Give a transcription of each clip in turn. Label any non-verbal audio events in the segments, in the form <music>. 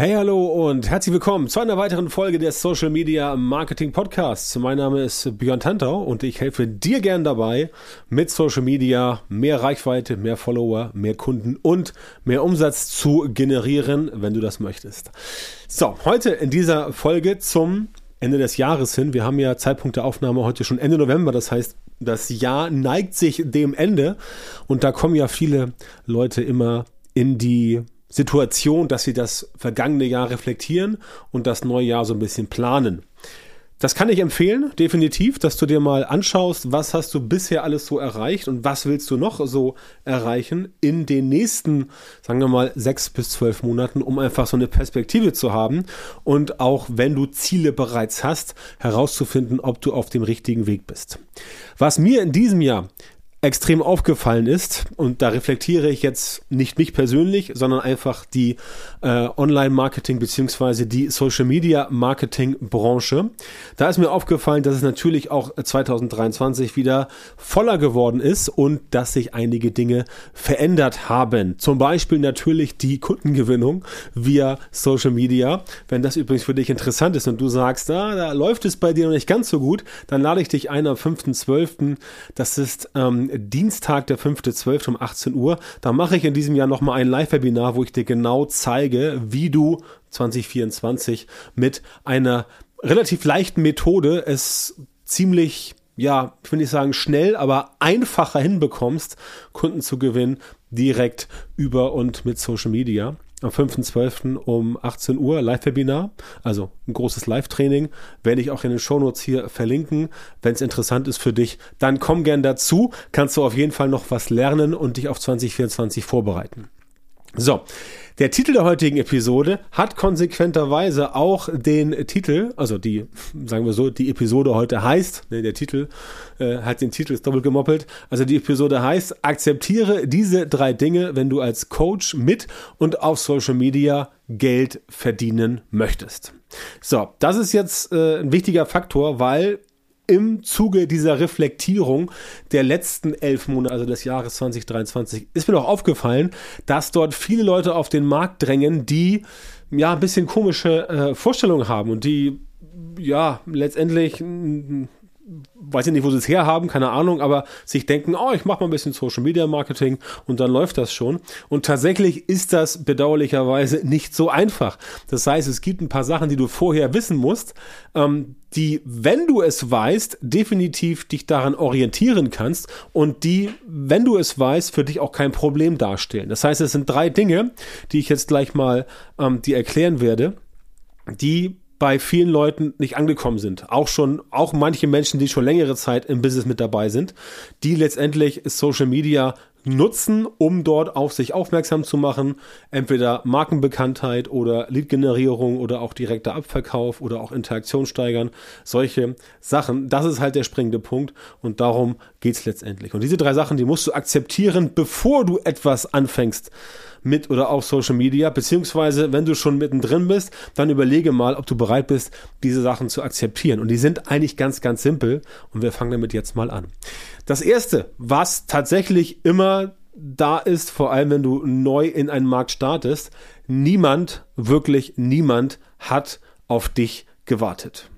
Hey, hallo und herzlich willkommen zu einer weiteren Folge des Social Media Marketing Podcasts. Mein Name ist Björn Tantau und ich helfe dir gern dabei, mit Social Media mehr Reichweite, mehr Follower, mehr Kunden und mehr Umsatz zu generieren, wenn du das möchtest. So, heute in dieser Folge zum Ende des Jahres hin. Wir haben ja Zeitpunkt der Aufnahme heute schon Ende November, das heißt, das Jahr neigt sich dem Ende und da kommen ja viele Leute immer in die Situation, dass sie das vergangene Jahr reflektieren und das neue Jahr so ein bisschen planen. Das kann ich empfehlen, definitiv, dass du dir mal anschaust, was hast du bisher alles so erreicht und was willst du noch so erreichen in den nächsten, sagen wir mal, sechs bis zwölf Monaten, um einfach so eine Perspektive zu haben und auch wenn du Ziele bereits hast, herauszufinden, ob du auf dem richtigen Weg bist. Was mir in diesem Jahr extrem aufgefallen ist, und da reflektiere ich jetzt nicht mich persönlich, sondern einfach die äh, Online-Marketing beziehungsweise die Social-Media-Marketing-Branche. Da ist mir aufgefallen, dass es natürlich auch 2023 wieder voller geworden ist und dass sich einige Dinge verändert haben. Zum Beispiel natürlich die Kundengewinnung via Social Media. Wenn das übrigens für dich interessant ist und du sagst, ah, da läuft es bei dir noch nicht ganz so gut, dann lade ich dich ein am 5.12. Das ist ähm, Dienstag, der 5.12. um 18 Uhr. Da mache ich in diesem Jahr nochmal ein Live-Webinar, wo ich dir genau zeige, wie du 2024 mit einer relativ leichten Methode es ziemlich ja, ich will nicht sagen schnell, aber einfacher hinbekommst, Kunden zu gewinnen, direkt über und mit Social Media am 5.12. um 18 Uhr Live-Webinar, also ein großes Live-Training, werde ich auch in den Shownotes hier verlinken. Wenn es interessant ist für dich, dann komm gern dazu, kannst du auf jeden Fall noch was lernen und dich auf 2024 vorbereiten. So, der Titel der heutigen Episode hat konsequenterweise auch den Titel, also die, sagen wir so, die Episode heute heißt, ne, der Titel äh, hat den Titel ist doppelt gemoppelt, also die Episode heißt, akzeptiere diese drei Dinge, wenn du als Coach mit und auf Social Media Geld verdienen möchtest. So, das ist jetzt äh, ein wichtiger Faktor, weil im Zuge dieser Reflektierung der letzten elf Monate, also des Jahres 2023, ist mir doch aufgefallen, dass dort viele Leute auf den Markt drängen, die ja ein bisschen komische äh, Vorstellungen haben und die ja letztendlich weiß ich nicht, wo sie es herhaben, keine Ahnung, aber sich denken, oh, ich mache mal ein bisschen Social Media Marketing und dann läuft das schon. Und tatsächlich ist das bedauerlicherweise nicht so einfach. Das heißt, es gibt ein paar Sachen, die du vorher wissen musst, ähm, die, wenn du es weißt, definitiv dich daran orientieren kannst und die, wenn du es weißt, für dich auch kein Problem darstellen. Das heißt, es sind drei Dinge, die ich jetzt gleich mal ähm, dir erklären werde, die bei vielen Leuten nicht angekommen sind. Auch schon, auch manche Menschen, die schon längere Zeit im Business mit dabei sind, die letztendlich Social Media nutzen, um dort auf sich aufmerksam zu machen. Entweder Markenbekanntheit oder Lead-Generierung oder auch direkter Abverkauf oder auch Interaktion steigern. Solche Sachen. Das ist halt der springende Punkt und darum geht's letztendlich. Und diese drei Sachen, die musst du akzeptieren, bevor du etwas anfängst mit oder auf Social Media, beziehungsweise wenn du schon mittendrin bist, dann überlege mal, ob du bereit bist, diese Sachen zu akzeptieren. Und die sind eigentlich ganz, ganz simpel und wir fangen damit jetzt mal an. Das erste, was tatsächlich immer da ist, vor allem wenn du neu in einen Markt startest, niemand, wirklich niemand hat auf dich gewartet.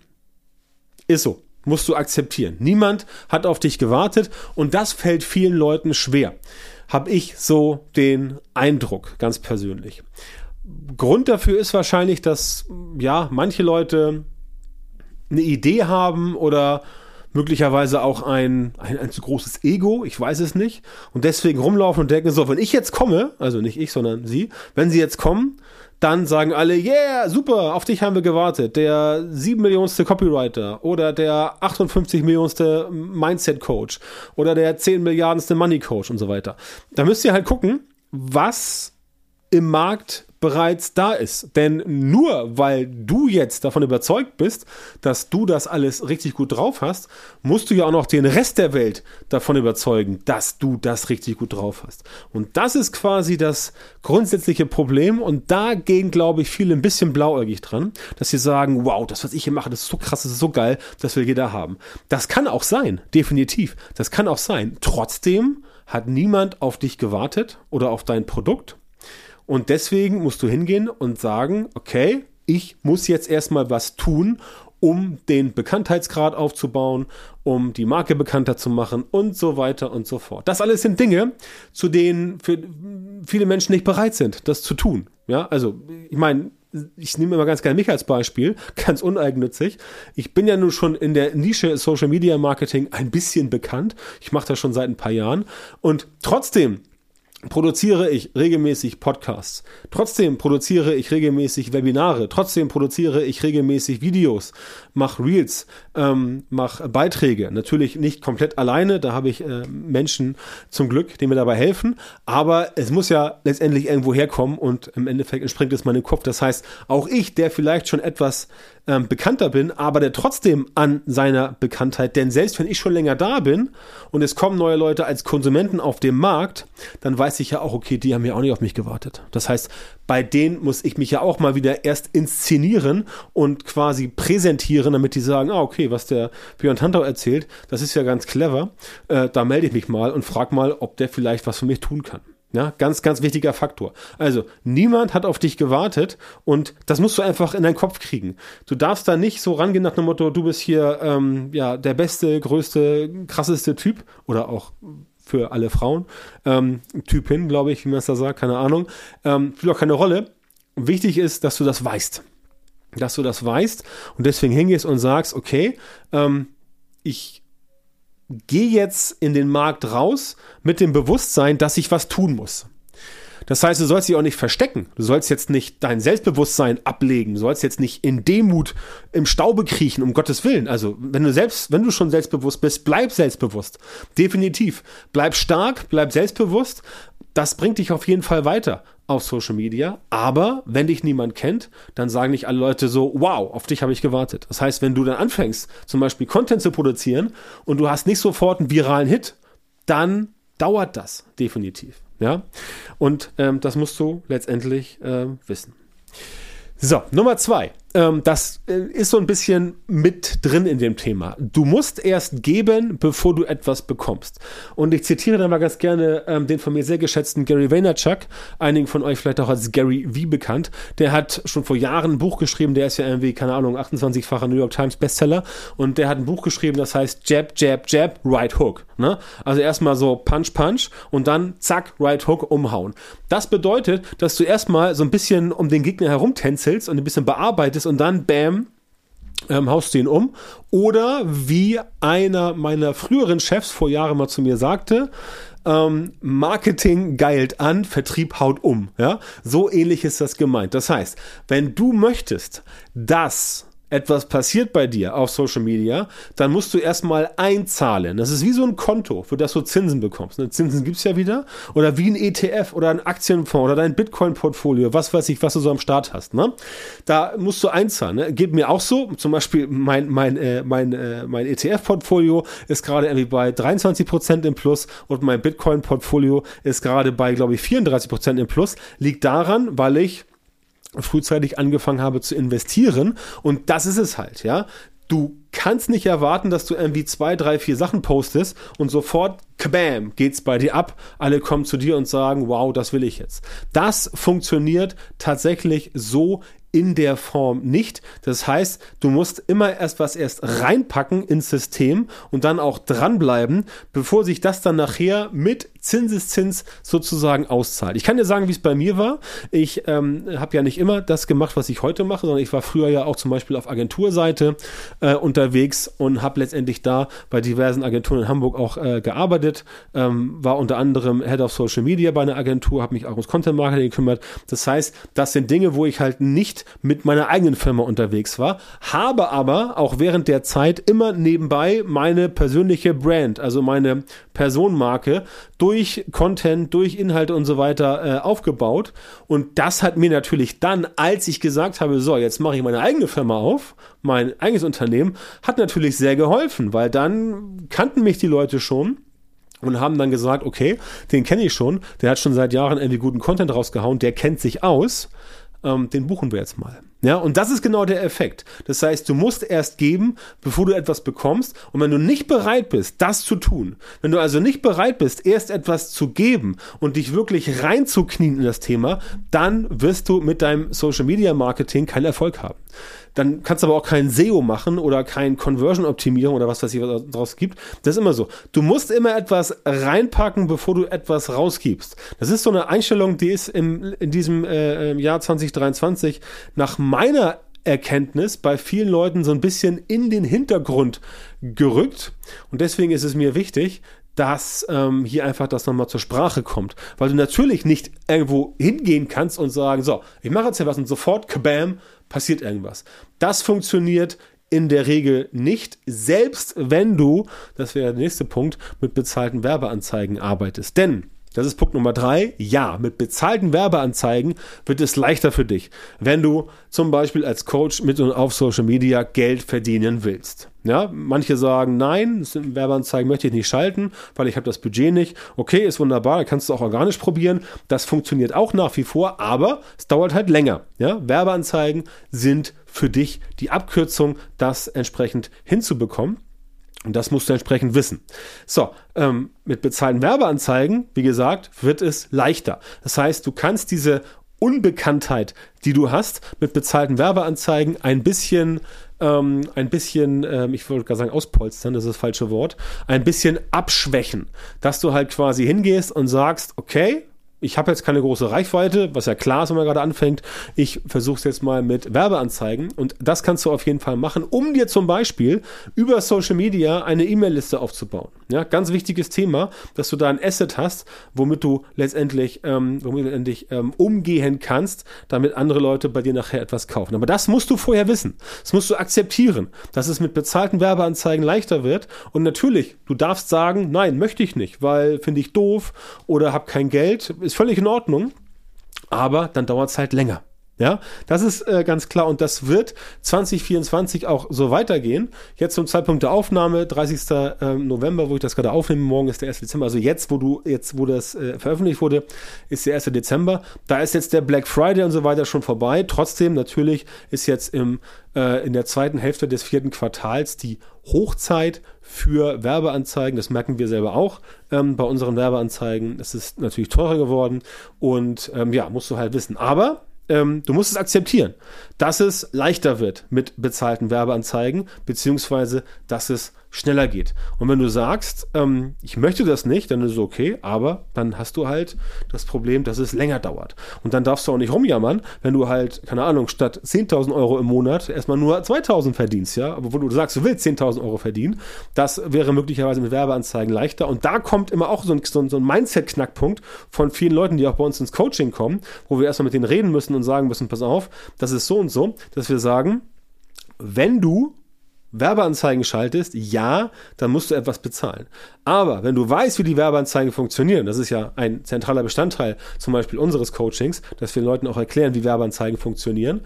Ist so. Musst du akzeptieren. Niemand hat auf dich gewartet und das fällt vielen Leuten schwer habe ich so den Eindruck, ganz persönlich. Grund dafür ist wahrscheinlich, dass ja manche Leute eine Idee haben oder möglicherweise auch ein, ein, ein zu großes Ego, ich weiß es nicht, und deswegen rumlaufen und denken, so, wenn ich jetzt komme, also nicht ich, sondern sie, wenn sie jetzt kommen, dann sagen alle, yeah, super, auf dich haben wir gewartet. Der 7 Millionste Copywriter oder der 58 Millionste Mindset Coach oder der 10 Milliardenste Money Coach und so weiter. Da müsst ihr halt gucken, was im Markt bereits da ist. Denn nur weil du jetzt davon überzeugt bist, dass du das alles richtig gut drauf hast, musst du ja auch noch den Rest der Welt davon überzeugen, dass du das richtig gut drauf hast. Und das ist quasi das grundsätzliche Problem und dagegen glaube ich viele ein bisschen blauäugig dran, dass sie sagen, wow, das was ich hier mache, das ist so krass, das ist so geil, das will jeder haben. Das kann auch sein, definitiv. Das kann auch sein. Trotzdem hat niemand auf dich gewartet oder auf dein Produkt Und deswegen musst du hingehen und sagen, okay, ich muss jetzt erstmal was tun, um den Bekanntheitsgrad aufzubauen, um die Marke bekannter zu machen und so weiter und so fort. Das alles sind Dinge, zu denen viele Menschen nicht bereit sind, das zu tun. Ja, also ich meine, ich nehme immer ganz gerne mich als Beispiel, <laughs> ganz uneigennützig. Ich bin ja nun schon in der Nische Social Media Marketing ein bisschen bekannt. Ich mache das schon seit ein paar Jahren und trotzdem produziere ich regelmäßig Podcasts. Trotzdem produziere ich regelmäßig Webinare. Trotzdem produziere ich regelmäßig Videos, mache Reels, ähm, mache Beiträge. Natürlich nicht komplett alleine, da habe ich äh, Menschen zum Glück, die mir dabei helfen. Aber es muss ja letztendlich irgendwo herkommen und im Endeffekt entspringt es meinem Kopf. Das heißt, auch ich, der vielleicht schon etwas ähm, bekannter bin, aber der trotzdem an seiner Bekanntheit, denn selbst wenn ich schon länger da bin und es kommen neue Leute als Konsumenten auf dem Markt, dann weiß ich ja auch, okay, die haben ja auch nicht auf mich gewartet. Das heißt, bei denen muss ich mich ja auch mal wieder erst inszenieren und quasi präsentieren, damit die sagen, ah, okay, was der Björn Tantau erzählt, das ist ja ganz clever. Äh, da melde ich mich mal und frag mal, ob der vielleicht was für mich tun kann. Ja, ganz, ganz wichtiger Faktor. Also, niemand hat auf dich gewartet und das musst du einfach in deinen Kopf kriegen. Du darfst da nicht so rangehen nach dem Motto, du bist hier ähm, ja der beste, größte, krasseste Typ oder auch für alle Frauen. Ähm, Typin, glaube ich, wie man es da sagt, keine Ahnung. Ähm, spielt auch keine Rolle. Wichtig ist, dass du das weißt. Dass du das weißt und deswegen hingehst und sagst, okay, ähm, ich geh jetzt in den Markt raus mit dem Bewusstsein, dass ich was tun muss. Das heißt, du sollst dich auch nicht verstecken. Du sollst jetzt nicht dein Selbstbewusstsein ablegen. Du sollst jetzt nicht in Demut im Staube kriechen, um Gottes Willen. Also, wenn du selbst, wenn du schon selbstbewusst bist, bleib selbstbewusst. Definitiv. Bleib stark, bleib selbstbewusst. Das bringt dich auf jeden Fall weiter auf Social Media. Aber wenn dich niemand kennt, dann sagen nicht alle Leute so, wow, auf dich habe ich gewartet. Das heißt, wenn du dann anfängst, zum Beispiel Content zu produzieren und du hast nicht sofort einen viralen Hit, dann dauert das definitiv. Ja, und ähm, das musst du letztendlich äh, wissen. So, Nummer zwei das äh, ist so ein bisschen mit drin in dem Thema. Du musst erst geben, bevor du etwas bekommst. Und ich zitiere da mal ganz gerne ähm, den von mir sehr geschätzten Gary Vaynerchuk, einigen von euch vielleicht auch als Gary V bekannt. Der hat schon vor Jahren ein Buch geschrieben, der ist ja irgendwie, keine Ahnung, 28-facher New York Times Bestseller. Und der hat ein Buch geschrieben, das heißt Jab, Jab, Jab, Right Hook. Ne? Also erstmal so Punch, Punch und dann zack, Right Hook umhauen. Das bedeutet, dass du erstmal so ein bisschen um den Gegner herumtänzelst und ein bisschen bearbeitest ist und dann bam, ähm, haust du ihn um. Oder wie einer meiner früheren Chefs vor Jahren mal zu mir sagte, ähm, Marketing geilt an, Vertrieb haut um. Ja? So ähnlich ist das gemeint. Das heißt, wenn du möchtest, dass etwas passiert bei dir auf Social Media, dann musst du erstmal einzahlen. Das ist wie so ein Konto, für das du Zinsen bekommst. Ne? Zinsen es ja wieder. Oder wie ein ETF oder ein Aktienfonds oder dein Bitcoin-Portfolio, was weiß ich, was du so am Start hast. Ne? Da musst du einzahlen. Ne? Geht mir auch so. Zum Beispiel mein, mein, äh, mein, äh, mein ETF-Portfolio ist gerade irgendwie bei 23% im Plus und mein Bitcoin-Portfolio ist gerade bei, glaube ich, 34% im Plus. Liegt daran, weil ich frühzeitig angefangen habe zu investieren. Und das ist es halt, ja. Du kannst nicht erwarten, dass du irgendwie zwei, drei, vier Sachen postest und sofort, kabam, geht's bei dir ab. Alle kommen zu dir und sagen, wow, das will ich jetzt. Das funktioniert tatsächlich so in der Form nicht. Das heißt, du musst immer erst was erst reinpacken ins System und dann auch dranbleiben, bevor sich das dann nachher mit Zinseszins sozusagen auszahlt. Ich kann dir sagen, wie es bei mir war. Ich ähm, habe ja nicht immer das gemacht, was ich heute mache, sondern ich war früher ja auch zum Beispiel auf Agenturseite äh, unterwegs und habe letztendlich da bei diversen Agenturen in Hamburg auch äh, gearbeitet. Ähm, war unter anderem Head of Social Media bei einer Agentur, habe mich auch ums Content Marketing gekümmert. Das heißt, das sind Dinge, wo ich halt nicht mit meiner eigenen Firma unterwegs war, habe aber auch während der Zeit immer nebenbei meine persönliche Brand, also meine Personenmarke durch Content, durch Inhalte und so weiter äh, aufgebaut. Und das hat mir natürlich dann, als ich gesagt habe, so, jetzt mache ich meine eigene Firma auf, mein eigenes Unternehmen, hat natürlich sehr geholfen, weil dann kannten mich die Leute schon und haben dann gesagt, okay, den kenne ich schon, der hat schon seit Jahren irgendwie guten Content rausgehauen, der kennt sich aus, ähm, den buchen wir jetzt mal. Ja, und das ist genau der Effekt. Das heißt, du musst erst geben, bevor du etwas bekommst. Und wenn du nicht bereit bist, das zu tun, wenn du also nicht bereit bist, erst etwas zu geben und dich wirklich reinzuknien in das Thema, dann wirst du mit deinem Social Media Marketing keinen Erfolg haben dann kannst du aber auch kein SEO machen oder kein Conversion-Optimierung oder was weiß ich, was draus gibt. Das ist immer so. Du musst immer etwas reinpacken, bevor du etwas rausgibst. Das ist so eine Einstellung, die ist im, in diesem äh, Jahr 2023 nach meiner Erkenntnis bei vielen Leuten so ein bisschen in den Hintergrund gerückt. Und deswegen ist es mir wichtig, dass ähm, hier einfach das nochmal zur Sprache kommt. Weil du natürlich nicht irgendwo hingehen kannst und sagen, so, ich mache jetzt hier was und sofort, kabam, passiert irgendwas. Das funktioniert in der Regel nicht, selbst wenn du, das wäre der nächste Punkt, mit bezahlten Werbeanzeigen arbeitest. Denn das ist Punkt Nummer drei. Ja, mit bezahlten Werbeanzeigen wird es leichter für dich, wenn du zum Beispiel als Coach mit und auf Social Media Geld verdienen willst. Ja, manche sagen, nein, Werbeanzeigen möchte ich nicht schalten, weil ich habe das Budget nicht. Okay, ist wunderbar, kannst du auch organisch probieren. Das funktioniert auch nach wie vor, aber es dauert halt länger. Ja, Werbeanzeigen sind für dich die Abkürzung, das entsprechend hinzubekommen. Und das musst du entsprechend wissen. So, ähm, mit bezahlten Werbeanzeigen, wie gesagt, wird es leichter. Das heißt, du kannst diese Unbekanntheit, die du hast, mit bezahlten Werbeanzeigen ein bisschen, ähm, ein bisschen, ähm, ich wollte gerade sagen auspolstern, das ist das falsche Wort, ein bisschen abschwächen. Dass du halt quasi hingehst und sagst, okay, ich habe jetzt keine große Reichweite, was ja klar ist, wenn man gerade anfängt. Ich versuche es jetzt mal mit Werbeanzeigen und das kannst du auf jeden Fall machen, um dir zum Beispiel über Social Media eine E-Mail-Liste aufzubauen. Ja, ganz wichtiges Thema, dass du da ein Asset hast, womit du letztendlich, ähm, womit du letztendlich ähm, umgehen kannst, damit andere Leute bei dir nachher etwas kaufen. Aber das musst du vorher wissen. Das musst du akzeptieren, dass es mit bezahlten Werbeanzeigen leichter wird. Und natürlich, du darfst sagen, nein, möchte ich nicht, weil finde ich doof oder habe kein Geld. Ist völlig in Ordnung. Aber dann dauert es halt länger. Ja, das ist äh, ganz klar und das wird 2024 auch so weitergehen. Jetzt zum Zeitpunkt der Aufnahme, 30. Ähm, November, wo ich das gerade aufnehme, morgen ist der 1. Dezember. Also jetzt, wo du, jetzt, wo das äh, veröffentlicht wurde, ist der 1. Dezember. Da ist jetzt der Black Friday und so weiter schon vorbei. Trotzdem, natürlich ist jetzt im, äh, in der zweiten Hälfte des vierten Quartals die Hochzeit für Werbeanzeigen. Das merken wir selber auch ähm, bei unseren Werbeanzeigen. Es ist natürlich teurer geworden und ähm, ja, musst du halt wissen. Aber ähm, du musst es akzeptieren, dass es leichter wird mit bezahlten Werbeanzeigen, beziehungsweise dass es schneller geht. Und wenn du sagst, ähm, ich möchte das nicht, dann ist es okay, aber dann hast du halt das Problem, dass es länger dauert. Und dann darfst du auch nicht rumjammern, wenn du halt, keine Ahnung, statt 10.000 Euro im Monat erstmal nur 2.000 verdienst, ja, aber wo du sagst, du willst 10.000 Euro verdienen, das wäre möglicherweise mit Werbeanzeigen leichter. Und da kommt immer auch so ein, so ein, Mindset-Knackpunkt von vielen Leuten, die auch bei uns ins Coaching kommen, wo wir erstmal mit denen reden müssen und sagen müssen, pass auf, das ist so und so, dass wir sagen, wenn du Werbeanzeigen schaltest, ja, dann musst du etwas bezahlen. Aber wenn du weißt, wie die Werbeanzeigen funktionieren, das ist ja ein zentraler Bestandteil zum Beispiel unseres Coachings, dass wir Leuten auch erklären, wie Werbeanzeigen funktionieren,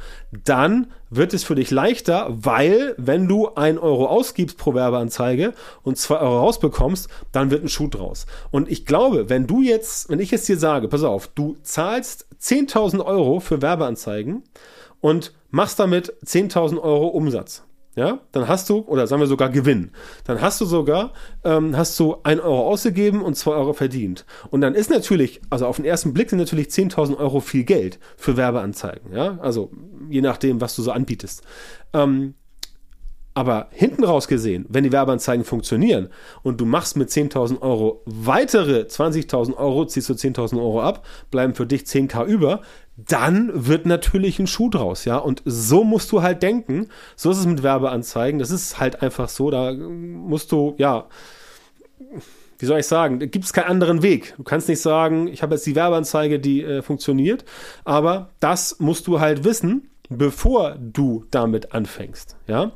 dann wird es für dich leichter, weil wenn du ein Euro ausgibst pro Werbeanzeige und zwei Euro rausbekommst, dann wird ein Schuh draus. Und ich glaube, wenn du jetzt, wenn ich jetzt dir sage, pass auf, du zahlst 10.000 Euro für Werbeanzeigen und machst damit 10.000 Euro Umsatz ja, dann hast du, oder sagen wir sogar Gewinn, dann hast du sogar, ähm, hast du ein Euro ausgegeben und zwei Euro verdient. Und dann ist natürlich, also auf den ersten Blick sind natürlich 10.000 Euro viel Geld für Werbeanzeigen, ja, also je nachdem, was du so anbietest. Ähm, aber hinten raus gesehen, wenn die Werbeanzeigen funktionieren und du machst mit 10.000 Euro weitere 20.000 Euro, ziehst du 10.000 Euro ab, bleiben für dich 10k über, dann wird natürlich ein Schuh draus, ja. Und so musst du halt denken. So ist es mit Werbeanzeigen. Das ist halt einfach so. Da musst du, ja, wie soll ich sagen, gibt es keinen anderen Weg. Du kannst nicht sagen, ich habe jetzt die Werbeanzeige, die äh, funktioniert, aber das musst du halt wissen, bevor du damit anfängst, ja.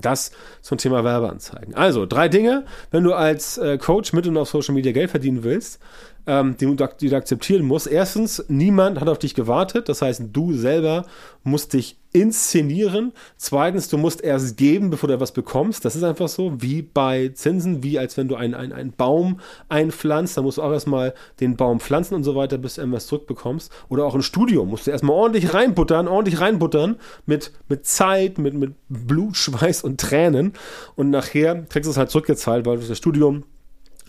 Das zum Thema Werbeanzeigen. Also, drei Dinge, wenn du als äh, Coach mit und auf Social Media Geld verdienen willst, ähm, die, die du akzeptieren musst. Erstens, niemand hat auf dich gewartet. Das heißt, du selber musst dich inszenieren. Zweitens, du musst erst geben, bevor du etwas bekommst. Das ist einfach so, wie bei Zinsen, wie als wenn du einen, einen, einen Baum einpflanzt. Da musst du auch erstmal den Baum pflanzen und so weiter, bis du irgendwas zurückbekommst. Oder auch ein Studium musst du erstmal ordentlich reinbuttern, ordentlich reinbuttern mit, mit Zeit, mit, mit Blut, <laughs> Schweiß und Tränen. Und nachher kriegst du es halt zurückgezahlt, weil du das Studium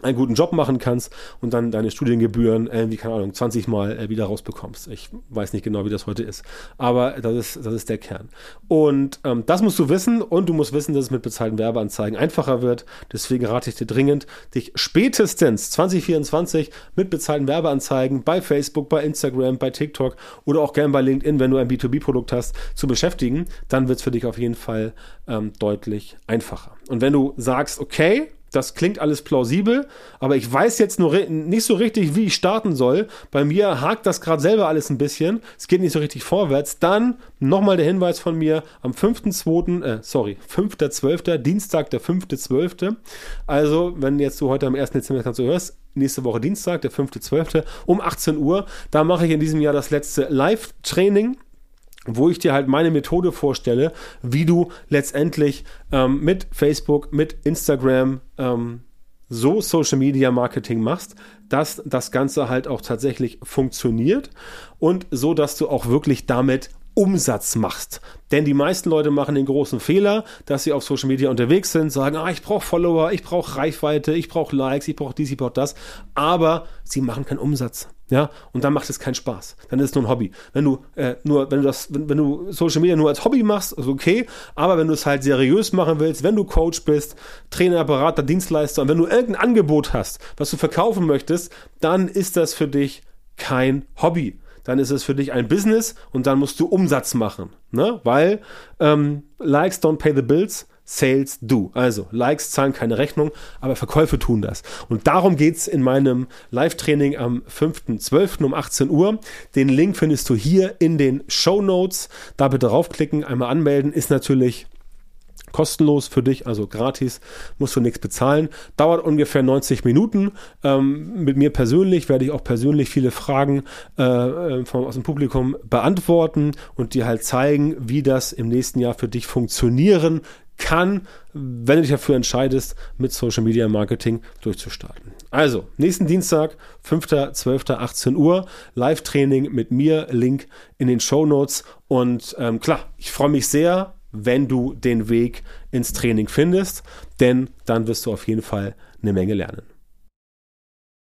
einen guten Job machen kannst und dann deine Studiengebühren irgendwie, keine Ahnung, 20 Mal äh, wieder rausbekommst. Ich weiß nicht genau, wie das heute ist, aber das ist, das ist der Kern. Und ähm, das musst du wissen und du musst wissen, dass es mit bezahlten Werbeanzeigen einfacher wird. Deswegen rate ich dir dringend, dich spätestens 2024 mit bezahlten Werbeanzeigen bei Facebook, bei Instagram, bei TikTok oder auch gern bei LinkedIn, wenn du ein B2B-Produkt hast, zu beschäftigen. Dann wird es für dich auf jeden Fall ähm, deutlich einfacher. Und wenn du sagst, okay, das klingt alles plausibel, aber ich weiß jetzt nur nicht so richtig, wie ich starten soll. Bei mir hakt das gerade selber alles ein bisschen. Es geht nicht so richtig vorwärts. Dann nochmal der Hinweis von mir am 5.2., äh, sorry, 5.12., Dienstag, der 5.12. Also, wenn jetzt du heute am 1. Dezember das Ganze hörst, nächste Woche Dienstag, der 5.12. um 18 Uhr, da mache ich in diesem Jahr das letzte Live-Training wo ich dir halt meine Methode vorstelle, wie du letztendlich ähm, mit Facebook, mit Instagram ähm, so Social Media Marketing machst, dass das Ganze halt auch tatsächlich funktioniert und so, dass du auch wirklich damit Umsatz machst. Denn die meisten Leute machen den großen Fehler, dass sie auf Social Media unterwegs sind, sagen, ah, ich brauche Follower, ich brauche Reichweite, ich brauche Likes, ich brauche dies, ich brauche das, aber sie machen keinen Umsatz. Ja, und dann macht es keinen Spaß. Dann ist es nur ein Hobby. Wenn du äh, nur, wenn du das, wenn, wenn, du Social Media nur als Hobby machst, ist okay. Aber wenn du es halt seriös machen willst, wenn du Coach bist, Trainer, Berater, Dienstleister und wenn du irgendein Angebot hast, was du verkaufen möchtest, dann ist das für dich kein Hobby dann ist es für dich ein Business und dann musst du Umsatz machen. Ne? Weil ähm, Likes don't pay the bills, Sales do. Also Likes zahlen keine Rechnung, aber Verkäufe tun das. Und darum geht es in meinem Live-Training am 5.12. um 18 Uhr. Den Link findest du hier in den Show Notes. Da bitte draufklicken, einmal anmelden. Ist natürlich kostenlos für dich, also gratis, musst du nichts bezahlen. Dauert ungefähr 90 Minuten. Ähm, mit mir persönlich werde ich auch persönlich viele Fragen äh, äh, vom, aus dem Publikum beantworten und dir halt zeigen, wie das im nächsten Jahr für dich funktionieren kann, wenn du dich dafür entscheidest, mit Social Media Marketing durchzustarten. Also, nächsten Dienstag, 5.12.18 Uhr, Live-Training mit mir, Link in den Show Notes. Und ähm, klar, ich freue mich sehr, wenn du den Weg ins Training findest, denn dann wirst du auf jeden Fall eine Menge lernen.